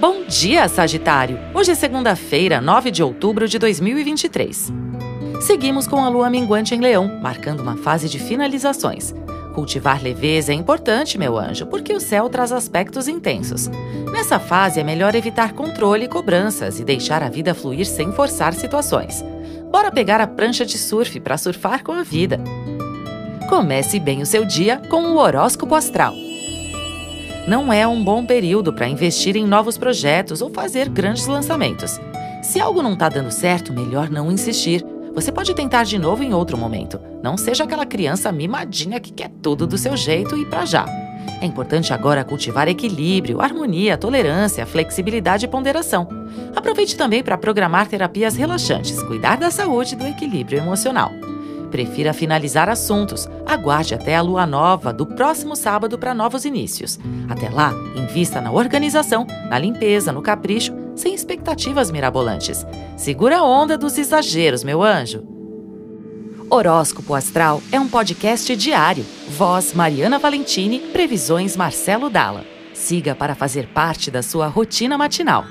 Bom dia, Sagitário! Hoje é segunda-feira, 9 de outubro de 2023. Seguimos com a lua minguante em Leão, marcando uma fase de finalizações. Cultivar leveza é importante, meu anjo, porque o céu traz aspectos intensos. Nessa fase é melhor evitar controle e cobranças e deixar a vida fluir sem forçar situações. Bora pegar a prancha de surf para surfar com a vida. Comece bem o seu dia com o horóscopo astral não é um bom período para investir em novos projetos ou fazer grandes lançamentos. Se algo não está dando certo, melhor não insistir. Você pode tentar de novo em outro momento. Não seja aquela criança mimadinha que quer tudo do seu jeito e para já. É importante agora cultivar equilíbrio, harmonia, tolerância, flexibilidade e ponderação. Aproveite também para programar terapias relaxantes, cuidar da saúde e do equilíbrio emocional prefira finalizar assuntos. Aguarde até a lua nova do próximo sábado para novos inícios. Até lá, invista na organização, na limpeza, no capricho, sem expectativas mirabolantes. Segura a onda dos exageros, meu anjo. Horóscopo Astral é um podcast diário. Voz Mariana Valentini, previsões Marcelo Dalla. Siga para fazer parte da sua rotina matinal.